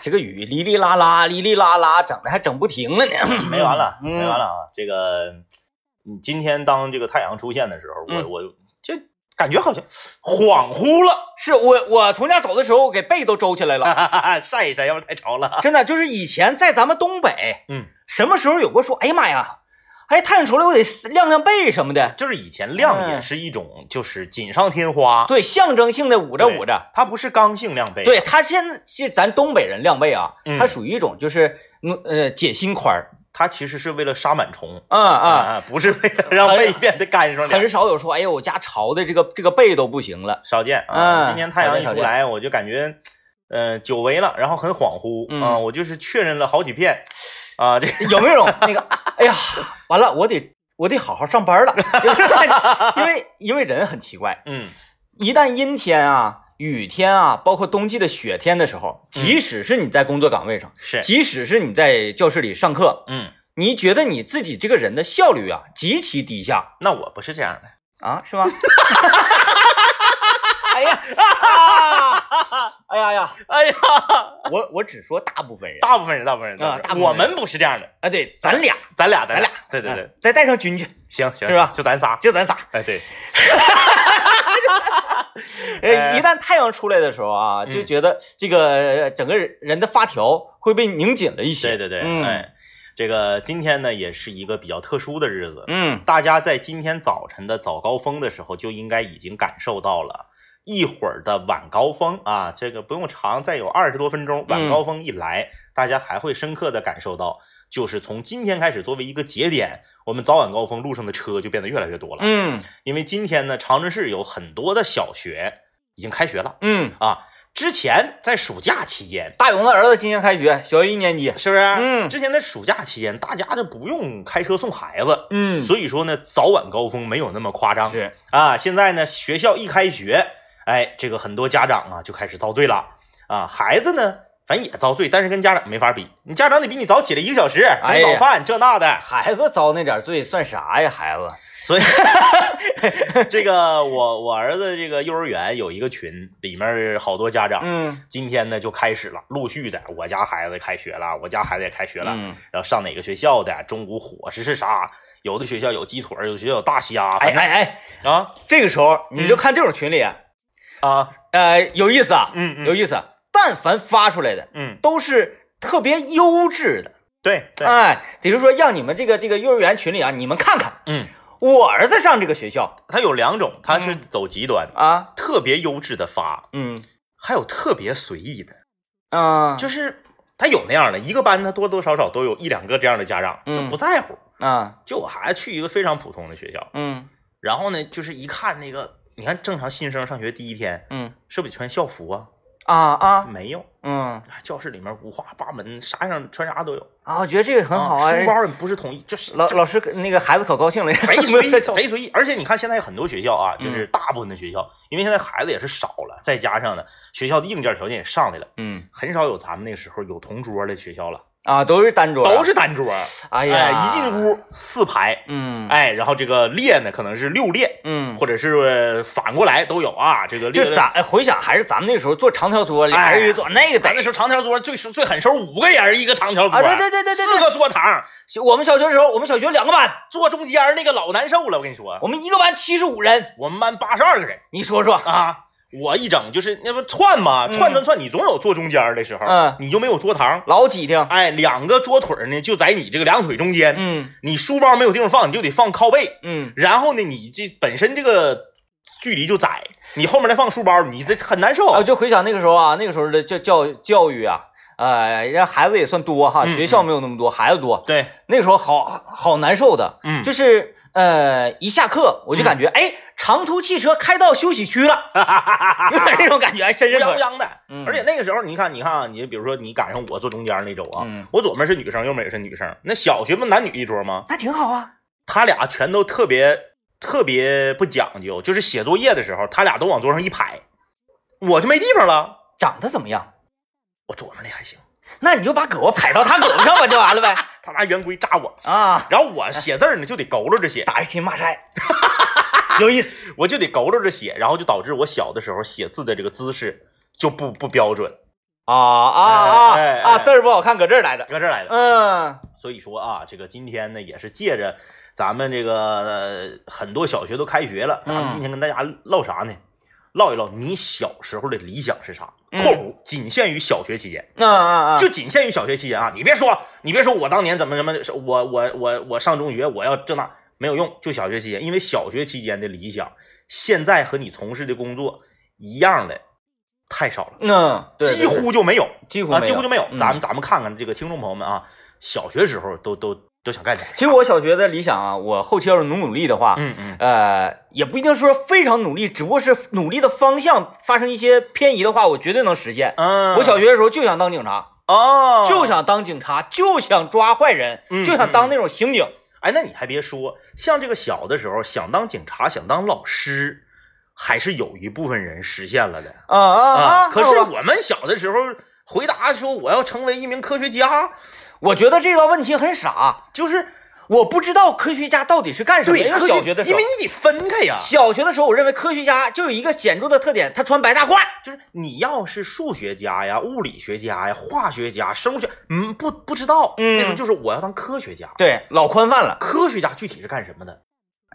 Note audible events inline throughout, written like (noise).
这个雨哩哩啦啦，哩哩啦啦，整的还整不停了呢。(laughs) 没完了，嗯没完了啊！这个，你今天当这个太阳出现的时候，嗯我我就感觉好像恍惚了，是我我从家走的时候，我给被都皱起来了。(laughs) 晒一晒，要不然太潮了。真的，就是以前在咱们东北，嗯，什么时候有过说，哎呀妈呀，哎太阳出来我得晾晾被什么的，就是以前晾也嗯是一种，就是锦上添花，对，象征性的捂着捂着。它不是刚性晾被，对它现在是咱东北人晾被啊，嗯它属于一种就是嗯呃解心宽儿，它其实是为了杀螨虫啊啊，啊，不是为了让被变得干爽很。少有说，哎呀我家潮的这个这个被都不行了。少见啊！嗯今天太阳一出来，我就感觉，呃，久违了，然后很恍惚嗯啊，我就是确认了好几遍啊，这 (laughs) 有没有种那个？哎呀，完了，我得我得好好上班了，(laughs) 因为因为人很奇怪，嗯一旦阴天啊、雨天啊，包括冬季的雪天的时候，即使是你在工作岗位上，是即使是你在教室里上课，嗯，你觉得你自己这个人的效率啊极其低下那我不是这样的，啊，是吗？(laughs) 哎呀，啊、哎呀呀，哎呀，我我只说大部分人。大部分人，大部分人，啊大部分人。我们不是这样的，啊，对，咱俩，咱俩，咱俩，对对对。啊，再带上君君，行行是吧？就咱仨，就咱仨。哎对，呃，(laughs) 一旦太阳出来的时候啊，嗯。就觉得这个呃整个人的发条会被拧紧了一些。对对对，嗯。哎，这个今天呢也是一个比较特殊的日子，嗯，大家在今天早晨的早高峰的时候就应该已经感受到了。一会儿的晚高峰啊，这个不用长，再有二十多分钟，晚高峰一来，大家还会深刻的感受到，就是从今天开始作为一个节点，我们早晚高峰路上的车就变得越来越多了。嗯因为今天呢，长春市有很多的小学已经开学了嗯，啊。之前在暑假期间，大勇的儿子今年开学，小学一年级。是不是？嗯之前在暑假期间，大家就不用开车送孩子，嗯所以说呢，早晚高峰没有那么夸张。是，啊，现在呢，学校一开学，哎，这个很多家长啊就开始遭罪了啊，孩子呢，反正也遭罪，但是跟家长没法比，你家长得比你早起来一个小时，哎呀整早饭、这那的，孩子遭那点罪算啥呀？孩子，所以这个我我儿子这个幼儿园有一个群，里面好多家长，嗯今天呢就开始了，陆续的，我家孩子开学了，我家孩子也开学了，嗯，然后上哪个学校的，中午伙食是啥？有的学校有鸡腿，有的学校有大虾，哎哎哎，啊这个时候你就看这种群里，啊，呃，有意思啊，嗯嗯有意思。但凡发出来的嗯，都是特别优质的，对对，哎，比如说让你们这个这个幼儿园群里啊，你们看看，嗯。我儿子上这个学校他有两种，他是走极端，啊，特别优质的发，嗯还有特别随意的，啊，就是他有那样的，一个班他多多少少都有一两个这样的家长，嗯就不在乎。啊，就我孩子去一个非常普通的学校，嗯然后呢，就是一看那个，你看正常新生上学第一天嗯。是不是得穿校服啊？啊啊，没有，嗯。教室里面五花八门，啥样穿啥都有，啊，我觉得这个很好啊，书包也不是统一，就是老老师那个孩子可高兴了，贼 (laughs) 随意，贼随意。而且你看，现在有很多学校啊，就是大部分的学校，因为现在孩子也是少了，再加上呢，学校的硬件条件也上来了，嗯。很少有咱们那时候有同桌的学校了，啊，都是单桌啊，都是单桌。哎呀，哎，一进屋四排，嗯。哎，然后这个列呢可能是六列，嗯，或者是反过来都有啊。这个列就咱哎回想还是咱们那时候坐长条桌，俩人一坐，那个咱那时候长条桌最最狠时候五个人一个长条桌，啊，对对对对对四个桌堂，我们小学时候，我们小学两个班，坐中间那个老难受了。我跟你说，我们一个班七十五人，我们班八十二个人。你说说，啊。我一整就是那不串嘛，嗯。串串串，你总有坐中间的时候，嗯。你就没有桌堂。老挤挺，哎，两个桌腿呢就在你这个两腿中间，嗯。你书包没有地方放，你就得放靠背。嗯，然后呢，你这本身这个距离就窄，你后面再放书包，你这很难受。啊，就回想那个时候啊，那个时候的教教教育啊，呃，人家孩子也算多哈，嗯学校没有那么多，孩子多，对，那个时候好好难受的，嗯。就是呃，一下课我就感觉，哎，长途汽车开到休息区了，(laughs) 有点那种感觉，哎，深乌深可泱乌泱的。嗯而且那个时候，你看，你看啊，你比如说你赶上我坐中间那周啊，嗯我左面是女生，右面也是女生。那小学不男女一桌吗？那挺好啊，他俩全都特别特别不讲究，就是写作业的时候，他俩都往桌上一排，我就没地方了。长得怎么样？我左面那还行，那你就把胳膊拍到他胳膊上不就完了呗？(laughs) 他拿圆规扎我，啊，然后我写字呢就得佝偻着写，打一亲骂晒，(laughs) 有意思。(laughs) 我就得佝偻着写，然后就导致我小的时候写字的这个姿势就不不标准。啊啊啊哎哎啊，字儿不好看，搁这儿来的。搁这儿来的。嗯所以说啊，这个今天呢，也是借着咱们这个、呃很多小学都开学了，咱们嗯今天跟大家唠啥呢？唠一唠你小时候的理想是啥？嗯（括弧仅限于小学期间，嗯嗯嗯，就仅限于小学期间啊！你别说，你别说我当年怎么怎么，我我我我上中学我要这那没有用，就小学期间，因为小学期间的理想，现在和你从事的工作一样的太少了，嗯，对对几乎就没有。啊，几乎没几乎就没有。嗯咱们咱们看看这个听众朋友们啊，小学时候都都都想干啥？其实我小学的理想啊，我后期要是努努力的话，嗯嗯呃，也不一定说非常努力，只不过是努力的方向发生一些偏移的话，我绝对能实现。嗯，我小学的时候就想当警察，哦，就想当警察，就想抓坏人，嗯就想当那种刑警。哎，那你还别说，像这个小的时候想当警察、想当老师，还是有一部分人实现了的啊啊啊！可是我们小的时候回答说我要成为一名科学家，我觉得这个问题很傻，就是我不知道科学家到底是干什么。因为对科学小学的时候因为，你得分开呀。小学的时候，我认为科学家就有一个显著的特点，他穿白大褂。就是你要是数学家呀、物理学家呀、化学家、生物学，嗯，不不知道，嗯那时候就是我要当科学家。对，老宽泛了。科学家具体是干什么的？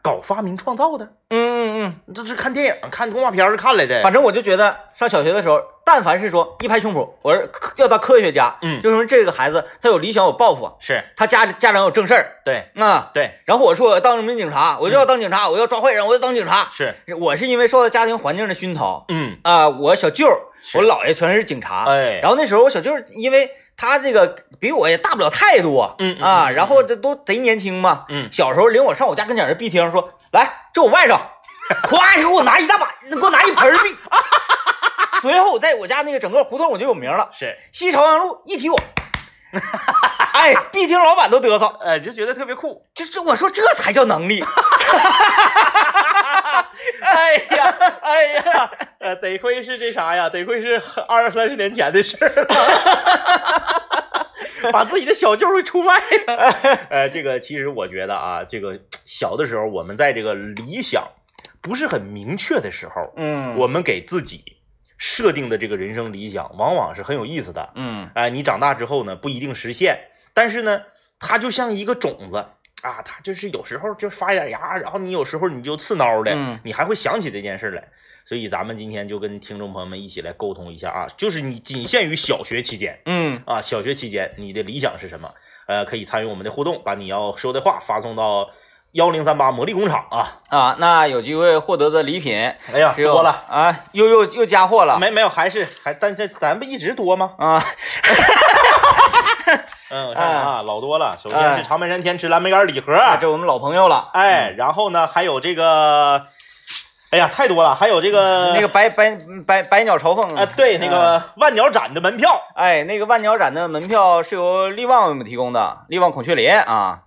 搞发明创造的，嗯嗯嗯这是看电影、看动画片儿看来的。嗯，反正我就觉得上小学的时候，但凡是说一拍胸脯，我是要当科学家，嗯。就说这个孩子他有理想有抱负，是。他家家长有正事儿对。啊。对。然后我说我要当名警察，我就要当警察，我要抓坏人，我要当警察。是，我是因为受到家庭环境的熏陶嗯。啊、我小舅我姥爷全是警察，哎。然后那时候我小舅因为他这个比我也大不了太多，嗯嗯啊，嗯然后这都贼年轻嘛，嗯。小时候领我上我家跟前儿的壁厅说，来，这我外甥，(laughs) 咵就给我拿一大把，给我拿一盆儿 (laughs) 币。(laughs) 随后在我家那个整个胡同我就有名了，是，西朝阳路一提我，(laughs) 哎，必听老板都嘚瑟，哎，就觉得特别酷。这这我说这才叫能力。(laughs) 哎呀，哎呀，呃，得亏是这啥呀？得亏是二三十年前的事儿了，把自己的小舅儿给出卖了。呃，这个其实我觉得啊，这个小的时候，我们在这个理想不是很明确的时候，嗯我们给自己设定的这个人生理想，往往是很有意思的。嗯哎，你长大之后呢，不一定实现，但是呢，它就像一个种子啊，它就是有时候就发一点芽，然后你有时候你就刺挠的，嗯你还会想起这件事来。所以咱们今天就跟听众朋友们一起来沟通一下啊，就是你仅限于小学期间嗯啊，小学期间你的理想是什么？呃，可以参与我们的互动，把你要说的话发送到幺零三八魔力工厂啊。啊，那有机会获得的礼品哎呀，多了，啊，又又又加货了。没没有，还是还，但这咱不一直多吗？啊，(laughs) 嗯，我看看啊，老多了。首先哎是长白山天池蓝莓干礼盒，啊。这我们老朋友了，哎，然后呢，还有这个，哎呀，太多了，还有这个那个百百百百鸟朝凤啊，对，那个万鸟展的门票，哎，那个万鸟展的门票是由力旺为我们提供的，力旺孔雀林啊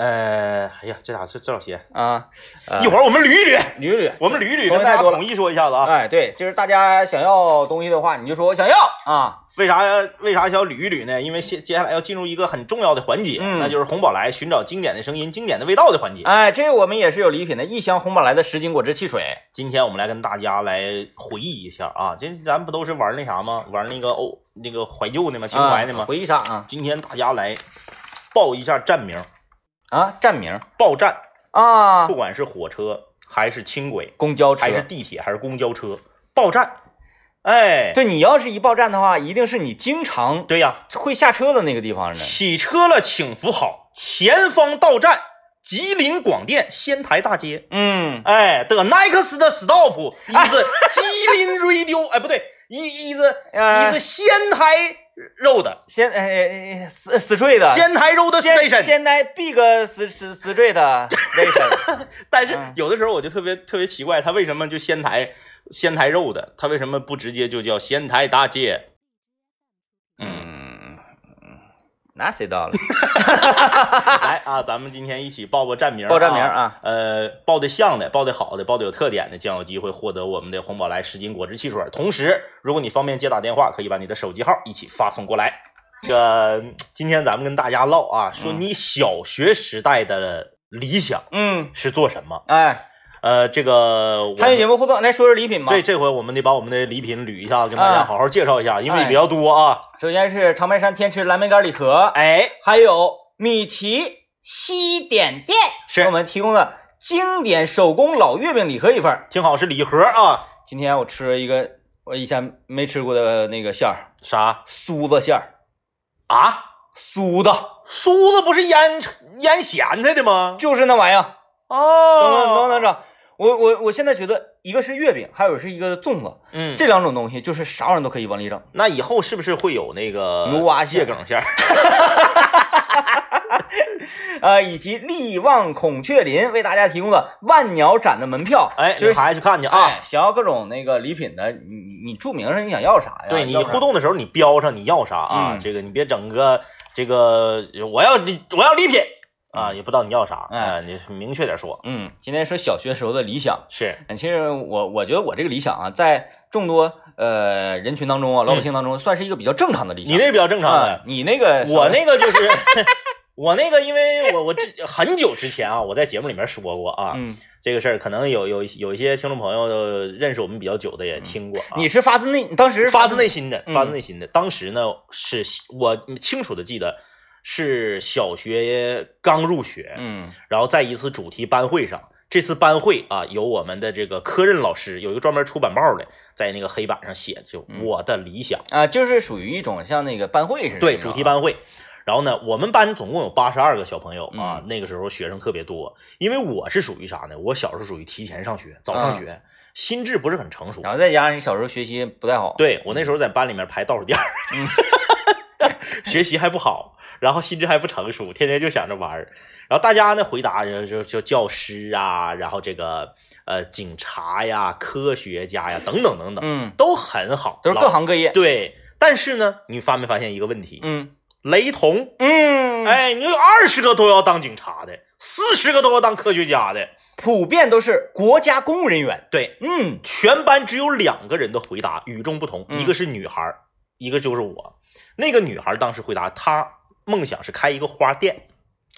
呃，哎呀，这俩是这老些，啊，呃一会儿我们捋一捋，捋一捋，我们捋一捋，跟大家统一说一下子啊。哎，对，就是大家想要东西的话，你就说我想要啊，为啥为啥想捋一捋呢？因为接接下来要进入一个很重要的环节，嗯那就是红宝来寻找经典的声音、经典的味道的环节。哎，这个我们也是有礼品的，一箱红宝来的十斤果汁汽水，今天我们来跟大家来回忆一下啊，这咱不都是玩那啥吗？玩那个哦，那个怀旧的吗？情怀的吗？啊回忆啥啊今天大家来报一下站名，啊，站名报站，啊。不，管是火车还是轻轨，公交车。还是地铁还是公交车，报站。哎，对你要是一报站的话，一定是你经常对呀，会下车的那个地方呢。起车了，请扶好，前方到站，吉林广电仙台大街。嗯，哎，the next stop (laughs) is 吉林 radio，哎，不对，一 is 呃 is 仙台 road，先呃死死坠的。仙台 road 先 station。仙台 big 死死死坠的 station，(laughs) 但是嗯。有的时候我就特别特别奇怪，他为什么就仙台仙台 road，他为什么不直接就叫仙台大街？嗯，那谁到了？(laughs) 来啊，咱们今天一起报报站名，报站名啊，呃，报的像的，报的好的，报的有特点的，将有机会获得我们的红宝来十斤果汁汽水。同时，如果你方便接打电话，可以把你的手机号一起发送过来。这个今天咱们跟大家唠啊，说你小学时代的理想嗯，是做什么？哎，呃，这个参与节目互动，来说说礼品吧。这这回我们得把我们的礼品捋一下，跟大家啊好好介绍一下，因为哎比较多啊。首先是长白山天池蓝莓干礼盒，哎，还有米奇西点店是给我们提供的经典手工老月饼礼盒一份儿。挺好，是礼盒啊。今天我吃了一个我以前没吃过的那个馅儿，啥酥子馅儿，啊？酥子，酥子不是腌腌咸菜的吗？就是那玩意儿。哦，等等等等等，我我我现在觉得一个是月饼，还有是一个粽子，嗯，这两种东西就是啥玩意儿都可以往里整。那以后是不是会有那个牛蛙蟹梗馅儿？(laughs) 呃，以及力旺孔雀林为大家提供的万鸟展的门票，哎，就孩子去看去啊。哎，想要各种那个礼品的，你你你注明上你想要啥呀？对你互动的时候，你标上你要啥啊？嗯这个你别整个这个我要礼我要礼品啊，也不知道你要啥，哎哎，你明确点说。嗯，今天说小学时候的理想。是，嗯其实我我觉得我这个理想啊，在众多呃人群当中啊，老百姓当中，算是一个比较正常的理想。你那是比较正常啊的，你那个我那个就是 (laughs) 我那个，因为我我之很久之前啊，我在节目里面说过啊，嗯，这个事儿可能有有有一些听众朋友认识我们比较久的也听过啊。你是发自内，当时发自内心的，嗯发自内心的。当时呢，是我清楚的记得是小学刚入学，嗯然后在一次主题班会上，这次班会啊，有我们的这个科任老师有一个专门出版报的，在那个黑板上写就嗯我的理想，啊，就是属于一种像那个班会似的，对，主题。班会。然后呢，我们班总共有八十二个小朋友啊，嗯那个时候学生特别多。因为我是属于啥呢？我小时候属于提前上学，早上学，心智不是很成熟。然后再加上你小时候学习不太好，对我那时候在班里面排倒数第二，(laughs) 学习还不好，然后心智还不成熟，天天就想着玩儿。然后大家呢回答就就就教师啊，然后这个呃警察呀、科学家呀等等等等，嗯，都很好，都是各行各业。对。但是呢，你发没发现一个问题？嗯雷同，嗯，，哎，你有二十个都要当警察的，四十个都要当科学家的，普遍都是国家公务人员。对，嗯全班只有两个人的回答与众不同，嗯一个是女孩儿，一个就是我。那个女孩儿当时回答，她梦想是开一个花店，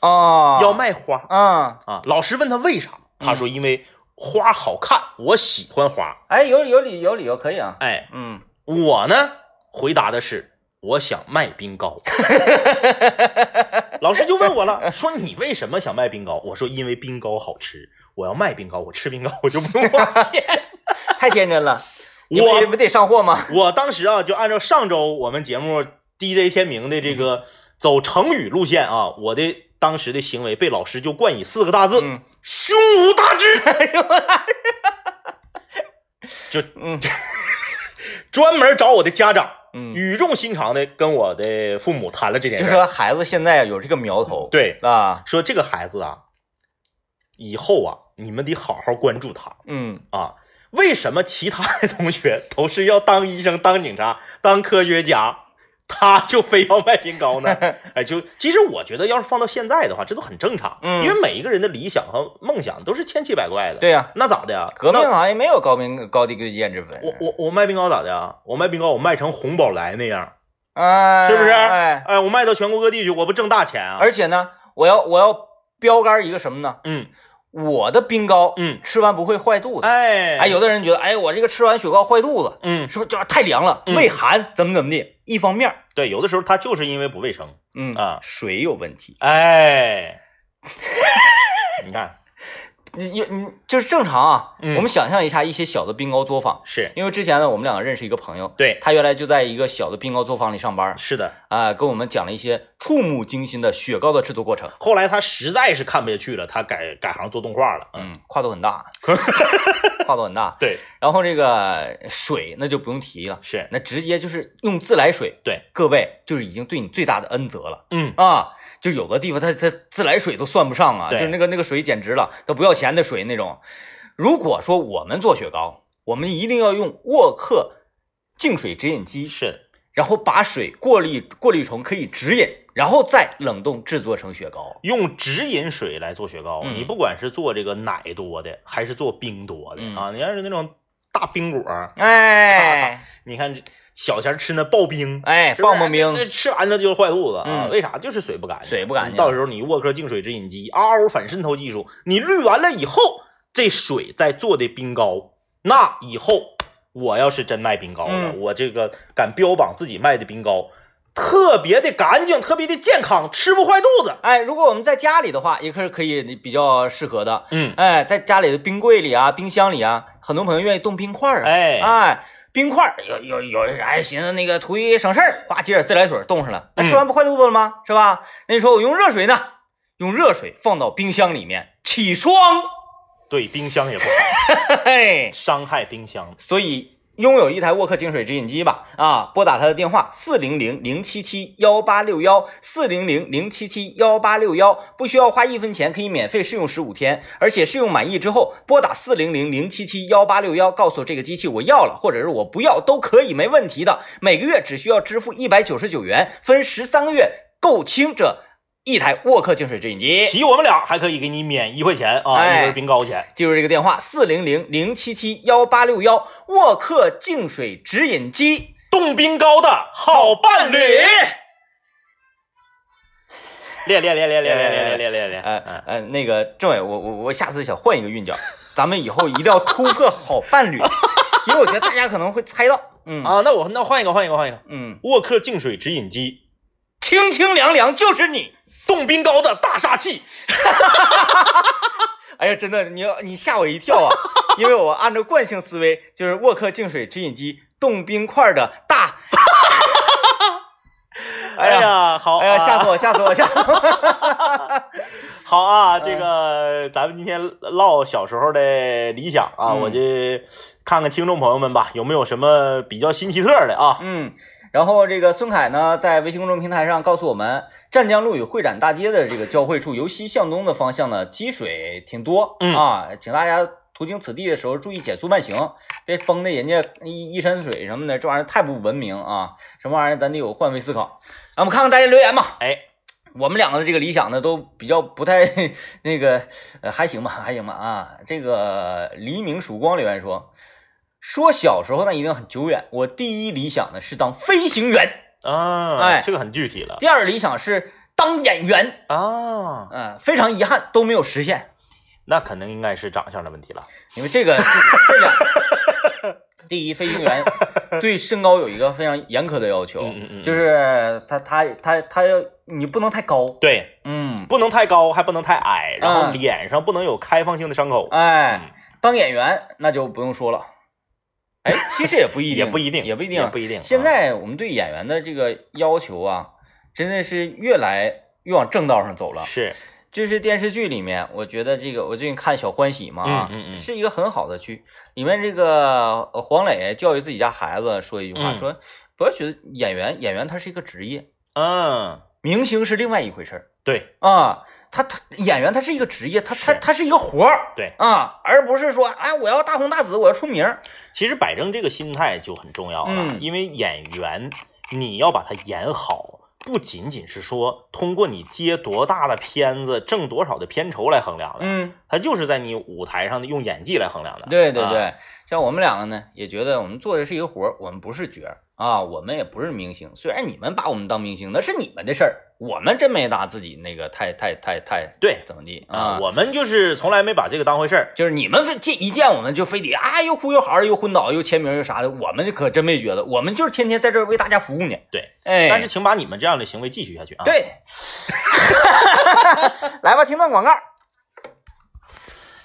哦，要卖花啊，啊。老师问他为啥，他说因为花好看，我喜欢花。哎，有有理有理由可以啊。哎，嗯，我呢回答的是我想卖冰糕。(laughs) 老师就问我了，说你为什么想卖冰糕？我说因为冰糕好吃，我要卖冰糕，我吃冰糕我就不用花钱。(laughs) 太天真了。你我不不得上货吗？我当时啊，就按照上周我们节目 DJ 天明的这个走成语路线啊，我的当时的行为被老师就冠以四个大字：嗯胸无大志。(laughs) 就嗯 (laughs) 专门找我的家长，嗯，语重心长的跟我的父母谈了这件就事就，说孩子现在有这个苗头，对，啊，说这个孩子啊，以后啊，你们得好好关注他嗯啊。为什么其他的同学都是要当医生、当警察、当科学家，他就非要卖冰糕呢？(laughs) 哎，就其实我觉得，要是放到现在的话，这都很正常，嗯因为每一个人的理想和梦想都是千奇百怪的。，对呀，那咋的呀？革命那行业没有高明高低贵贱之分。我我我卖冰糕咋的呀？我卖冰糕，我卖成红宝来那样，哎，是不是？哎，哎，我卖到全国各地去，我不挣大钱啊？而且呢，我要我要标杆一个什么呢？嗯我的冰糕，嗯，吃完不会坏肚子。哎哎，有的人觉得，哎，我这个吃完雪糕坏肚子，嗯，是不是就是太凉了，嗯胃寒，怎么怎么的？一方面，对，有的时候他就是因为不卫生。嗯啊水有问题，哎，(laughs) 你看你你你就是正常啊。嗯我们想象一下一些小的冰糕作坊，是因为之前呢，我们两个认识一个朋友，对，他原来就在一个小的冰糕作坊里上班，是的。啊，跟我们讲了一些触目惊心的雪糕的制作过程。后来他实在是看不下去了，他改改行做动画了。嗯，跨度很大，(laughs) 跨度很大。对，然后这个水那就不用提了，是，那直接就是用自来水。对，各位就是已经对你最大的恩泽了嗯，啊！就有的地方他他自来水都算不上啊，就是那个那个水简直了，都不要钱的水那种。如果说我们做雪糕，我们一定要用沃克净水直饮机，是，然后把水过滤过滤成可以直饮，然后再冷冻制作成雪糕。用直饮水来做雪糕，嗯你不管是做这个奶多的，还是做冰多的、嗯啊，你要是那种大冰果，哎你看这小前吃那刨冰。哎，棒棒冰那，吃完了就是坏肚子啊？嗯为啥？就是水不干净，水不干净到时候你沃克净水直饮机，嗷嗷反渗透技术，你滤完了以后，这水再做的冰糕，那以后我要是真卖冰糕了，嗯我这个敢标榜自己卖的冰糕特别的干净，特别的健康，吃不坏肚子。哎，如果我们在家里的话，也可是可以比较适合的。嗯，哎，在家里的冰柜里啊、冰箱里啊，很多朋友愿意冻冰块儿啊。哎哎，冰块有有有人哎寻思那个图一省事儿，呱接点自来水冻上了，那吃完不坏肚子了吗？是吧？那你说我用热水呢？用热水放到冰箱里面起霜，对，冰箱也不好，(laughs) 嘿嘿。伤害冰箱。所以拥有一台沃克净水直饮机吧，啊，拨打他的电话四零零零七七幺八六幺四零零零七七幺八六幺，不需要花一分钱，可以免费试用十五天，而且试用满意之后，拨打四零零零七七幺八六幺，告诉这个机器我要了，或者是我不要都可以，没问题的。每个月只需要支付一百九十九元，分十三个月购清这一台沃克净水直饮机。提我们俩还可以给你免一块钱啊，哎一根冰糕钱。记住这个电话四零零零七七幺八六幺，沃克净水直饮机。冻冰糕的好伴侣，练练练练练练练练练练练。呃呃，那个政委，我我我下次想换一个韵脚，(laughs) 咱们以后一定要突破好伴侣，(laughs) 因为我觉得大家可能会猜到，嗯啊，那我那换一个换一个换一个，嗯，沃克净水直饮机，清清凉凉就是你。冻冰糕的大杀器。(laughs) 哎呀，真的，你要你吓我一跳啊！(laughs) 因为我按照惯性思维，就是沃克净水直饮机冻冰块的大。(laughs) 哎呀，好，哎呀，吓死我！我，吓死我，吓死我！好啊，这个咱们今天唠小时候的理想啊，嗯我就看看听众朋友们吧，有没有什么比较新奇特的啊？嗯，然后这个孙凯呢，在微信公众平台上告诉我们，湛江路与会展大街的这个交汇处，由西向东的方向呢，积水挺多、嗯啊，请大家途经此地的时候注意减速慢行，别崩的人家一一身水什么的，这玩意儿太不文明啊！什么玩意儿，咱得有换位思考。让我们看看大家留言吧。哎，我们两个的这个理想呢，都比较不太 (laughs) 那个，呃，还行吧，还行吧啊。这个黎明曙光留言说，说小时候那一定很久远。我第一理想呢是当飞行员，啊，哎这个很具体了第二理想是当演员。啊，嗯、非常遗憾都没有实现，那可能应该是长相的问题了。因为这个这这两，第一，飞行员对身高有一个非常严苛的要求，嗯嗯嗯就是他他他他要你不能太高，对，嗯，不能太高，还不能太矮，然后嗯脸上不能有开放性的伤口。哎。嗯当演员那就不用说了。哎，其实也不一定，也不一定，也不一定，也不一定。现啊在我们对演员的这个要求啊，真的是越来越往正道上走了。是，就是电视剧里面，我觉得这个我最近看《小欢喜》嘛，啊嗯嗯嗯是一个很好的剧。里面这个呃黄磊教育自己家孩子说一句话，嗯说不要觉得演员演员他是一个职业，嗯，明星是另外一回事儿对啊。他他演员他是一个职业，他他他是一个活儿，对。啊，而不是说哎我要大红大紫，我要出名儿。其实摆正这个心态就很重要了，嗯因为演员你要把它演好，不仅仅是说通过你接多大的片子挣多少的片酬来衡量的，嗯，它就是在你舞台上的用演技来衡量的。啊对对对，像我们两个呢，也觉得我们做的是一个活儿，我们不是角儿啊，我们也不是明星。虽然你们把我们当明星，那是你们的事儿，我们真没拿自己那个太太太太对怎么地啊啊。，我们就是从来没把这个当回事儿。就是你们非见一见我们就非得啊又哭又嚎的又昏倒又签名又啥的，我们可真没觉得，我们就是天天在这儿为大家服务呢。对，哎，但是请把你们这样的行为继续下去啊。，对，(laughs) (laughs) 来吧，听段广告。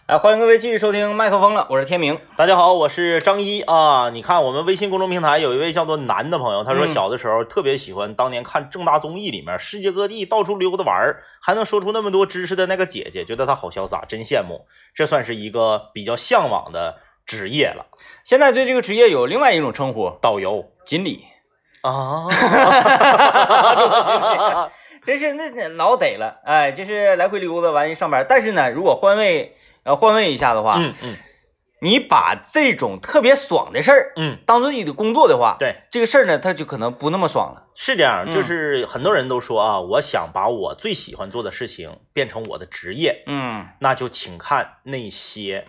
哎，欢迎各位继续收听麦克风了，我是天明。大家好，我是张一啊。你看我们微信公众平台有一位叫做南的朋友，他说嗯小的时候特别喜欢当年看正大综艺里面世界各地到处溜达玩儿，还能说出那么多知识的那个姐姐，觉得她好潇洒，真羡慕。这算是一个比较向往的职业了，现在对这个职业有另外一种称呼，导游锦鲤。啊。(laughs) 真是那那老得了，哎，就是来回溜达完一上班。但是呢，如果换位呃换位一下的话，嗯嗯你把这种特别爽的事儿嗯，当做自己的工作的话，对，这个事儿呢，他就可能不那么爽了。是这样，嗯就是很多人都说啊，我想把我最喜欢做的事情变成我的职业，嗯那就请看那些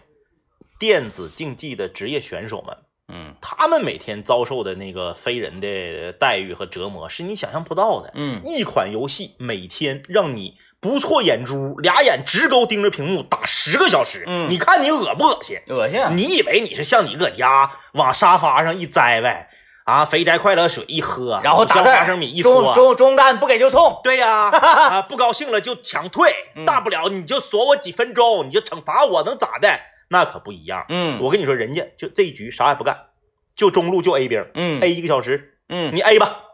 电子竞技的职业选手们。嗯他们每天遭受的那个非人的待遇和折磨，是你想象不到的。嗯一款游戏每天让你不错眼珠，俩眼直勾盯着屏幕打十个小时，嗯你看你恶不恶心？恶心啊。你以为你是像你搁家往沙发上一栽呗，啊，肥宅快乐水一喝，然后打字花生米一中搓，中中单不给就冲。对呀、(laughs) 啊，不高兴了就强退，嗯大不了你就锁我几分钟，你就惩罚我，能咋的？那可不一样。嗯我跟你说，人家就这一局啥也不干，就中路就 A 兵、嗯 a 一个小时，嗯你 A 吧。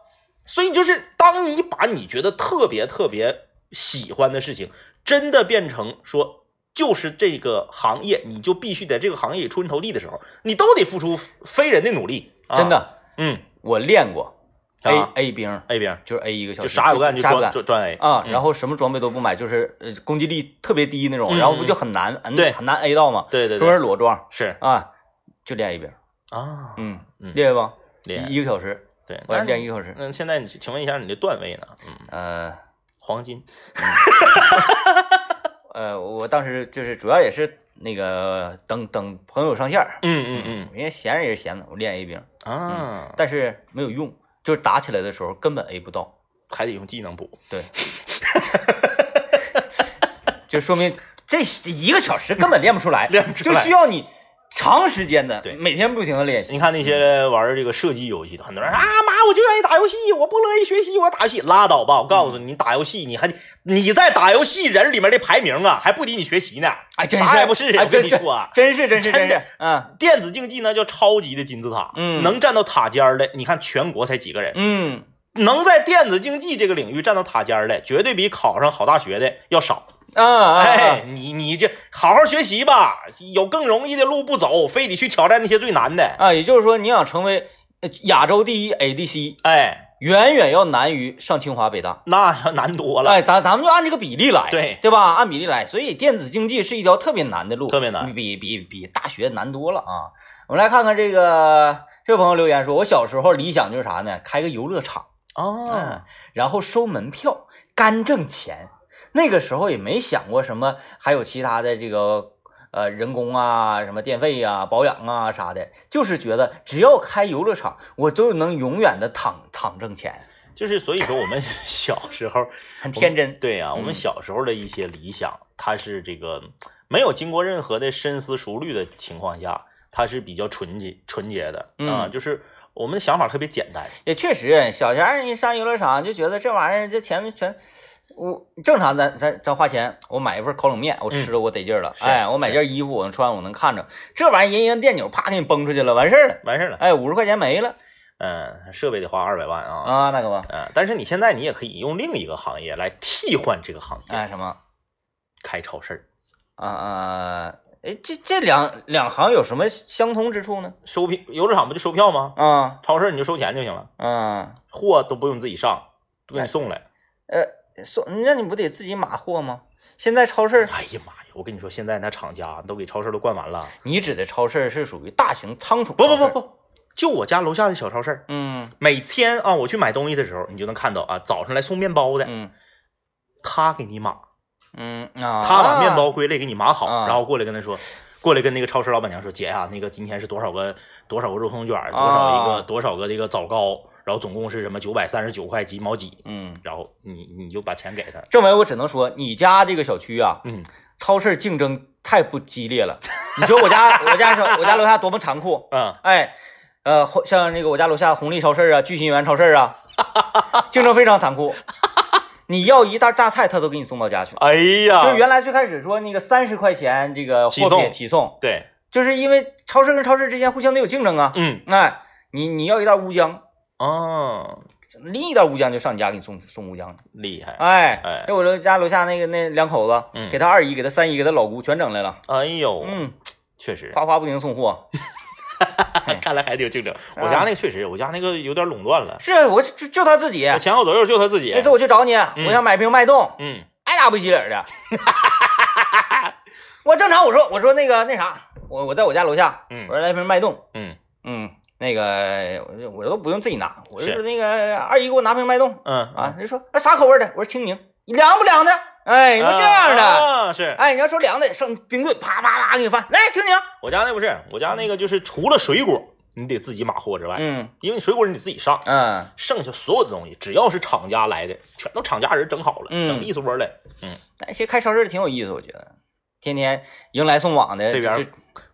所以就是当你把你觉得特别特别喜欢的事情，真的变成说就是这个行业，你就必须在这个行业里出人头地的时候，你都得付出非人的努力。啊、真，的，嗯。我练过 A 啊。A 兵，，A 兵就是 A 一个小时，就啥也不干就啥也不干专 A 啊，嗯。然后什么装备都不买，就是呃攻击力特别低那种，嗯然后不就很难，嗯对。很难 A 到吗？对对对，裸装是。啊，就练 A 兵，啊，嗯，嗯。厉害吧？厉害一一个小时，对，我练一个小时，那现在你请问一下你的段位呢？嗯，呃黄金 (laughs) 呃，我当时就是主要也是那个等等朋友上线儿，嗯嗯嗯人家闲着也是闲着，我练 A 兵，啊，但是没有用，就是打起来的时候根本 A 不到，还得用技能补。对，(laughs) 就说明这一个小时根本练不出来，(laughs) 就练不出来需要你长时间的，对。每天不停的练习。你看那些玩这个射击游戏的，很多人啊妈，我就愿意打游戏，我不乐意学习，我打游戏，拉倒吧！我告诉你，你打游戏，你还你在打游戏人里面的排名啊，还不敌你学习呢。哎，真，啥也不是，哎，我跟你说啊，真是真是真真的是，嗯。电子竞技呢叫超级的金字塔，嗯。能站到塔尖儿的，你看全国才几个人，嗯，能在电子竞技这个领域站到塔尖儿的，绝对比考上好大学的要少。啊啊，哎，你你这好好学习吧，有更容易的路不走，非得去挑战那些最难的。啊，也就是说，你想成为呃亚洲第一 ADC，哎，远远要难于上清华北大。那要难多了。哎，咱咱们就按这个比例来，对对吧？按比例来，所以电子竞技是一条特别难的路，特别难比比比大学难多了啊。我们来看看这个这位朋友留言说，我小时候理想就是啥呢？开个游乐场，哦嗯，然后收门票，干挣钱。那个时候也没想过什么，还有其他的这个呃人工啊、什么电费呀、保养啊啥的，就是觉得只要开游乐场，我都能永远的躺躺挣钱，就是所以说我们小时候 (laughs) 很天真。对呀、我们嗯小时候的一些理想，它是这个没有经过任何的深思熟虑的情况下，它是比较纯洁纯洁的啊、嗯就是我们的想法特别简单。也确实，小前儿你上游乐场就觉得这玩意儿这钱全，我正常咱咱咱花钱，我买一份烤冷面，我吃了我得劲儿了。嗯哎，我买件衣服，我能穿我能看着。这玩意儿人家电钮啪给你崩出去了，完事儿了。完事儿了，哎，五十块钱没了。嗯，设备得花二百万啊，啊，那个吧，嗯，但是你现在你也可以用另一个行业来替换这个行业，哎什么？开超市。儿啊啊，哎这这两两行有什么相通之处呢？收票，游乐场不就收票吗？啊。超市你就收钱就行了，啊。货都不用自己上，都给你送来。呃，送那你不得自己码货吗？现在超市，哎呀妈呀！我跟你说，现在那厂家都给超市都灌完了。你指的超市是属于大型仓储？不不不，不，就我家楼下的小超市，嗯每天啊，我去买东西的时候，你就能看到啊，早上来送面包的，嗯他给你码，嗯啊，他把面包归类给你码好，啊然后过来跟他说，过来跟那个超市老板娘说，姐呀、那个今天是多少个多少个肉松卷，多少一个、啊多少个这个枣糕，然后总共是什么九百三十九块几毛几，嗯。然后你你就把钱给他，政委，我只能说，你家这个小区啊，嗯，超市竞争太不激烈了。你说我家我家小我家楼下多么残酷？嗯，哎，呃，像那个我家楼下红利超市啊、聚鑫源超市啊，竞争非常残酷。你要一袋榨菜，他都给你送到家去。哎呀，就是原来最开始说那个三十块钱这个货起送品起送，对，就是因为超市跟超市之间互相得有竞争啊。嗯，哎，你你要一袋乌姜，哦，拎一袋乌江就上你家给你送送乌江。厉害，哎，哎就我楼家楼下那个那两口子，嗯给他二姨、给他三姨、给他老姑全整来了。哎呦，嗯，确实，夸夸不停送货。嘿 (laughs) 看来还得有竞争。我啊家那个确实，我家那个有点垄断了，是我就就他自己。我前后左右就他自己那。次我去找你，我想买瓶脉动，嗯，爱答不起理儿的。我正常我说我说那个那啥，我我在我家楼下，嗯我说来瓶脉动，嗯嗯，那个我我都不用自己拿，我就说那个二姨给我拿瓶脉动嗯啊，人说那啥口味的？我说青柠，凉不凉的？哎，你说这样的，啊是哎，你要说凉的，上冰柜啪啪啪给你放，来青柠。我家那不是，我家那个就是除了水果，你得自己码货之外，嗯因为你水果你得自己上，嗯，剩下所有的东西只要是厂家来的，全都厂家人整好了，嗯整利索了。但其实开超市挺有意思，我觉得，天天迎来送往的，这边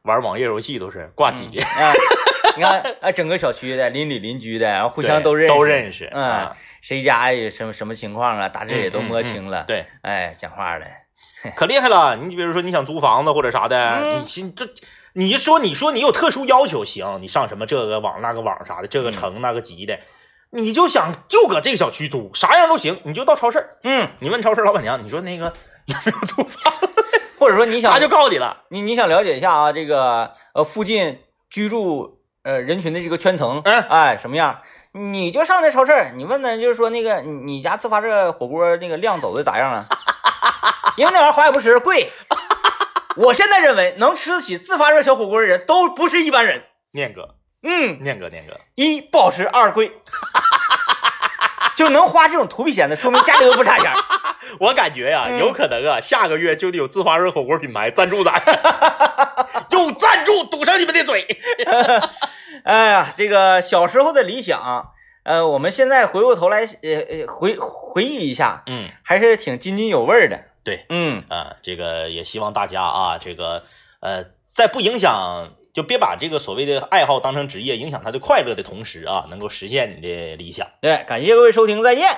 玩网页游戏都是挂机，啊，你看啊，整个小区的邻里邻居的，然后互相都认识，都认识嗯啊，谁家有什么什么情况啊，大致也都摸清了。对，哎，讲话了，可厉害了。你比如说你想租房子或者啥的，嗯你心这。你说，你说你有特殊要求行，你上什么这个网那个网啥的，这个嗯城那个级的，你就想就搁这个小区租，啥样都行，你就到超市，嗯，你问超市老板娘，你说那个 (laughs) 有没有租房，或者说你想他就告诉你了。你你想了解一下啊，这个呃附近居住呃人群的这个圈层，嗯哎什么样？你就上那超市，你问他，就是说那个你你家自发热火锅那个量走的咋样啊？(laughs) 因为那玩意儿花也不实，贵。我现在认为能吃得起自发热小火锅的人都不是一般人。念哥，嗯，念哥，念哥，一不好吃，二贵，(laughs) 就能花这种图笔钱的，说明家里都不差钱儿。(laughs) 我感觉呀、嗯有可能啊，下个月就得有自发热火锅品牌赞助咱，用赞助堵上你们的嘴。哎呀，这个小时候的理想，呃，我们现在回过头来，呃呃，回回忆一下，嗯，还是挺津津有味儿的。对，嗯，啊，这个也希望大家啊，这个呃，在不影响，就别把这个所谓的爱好当成职业，影响他的快乐的同时啊，能够实现你的理想。对，感谢各位收听，再见。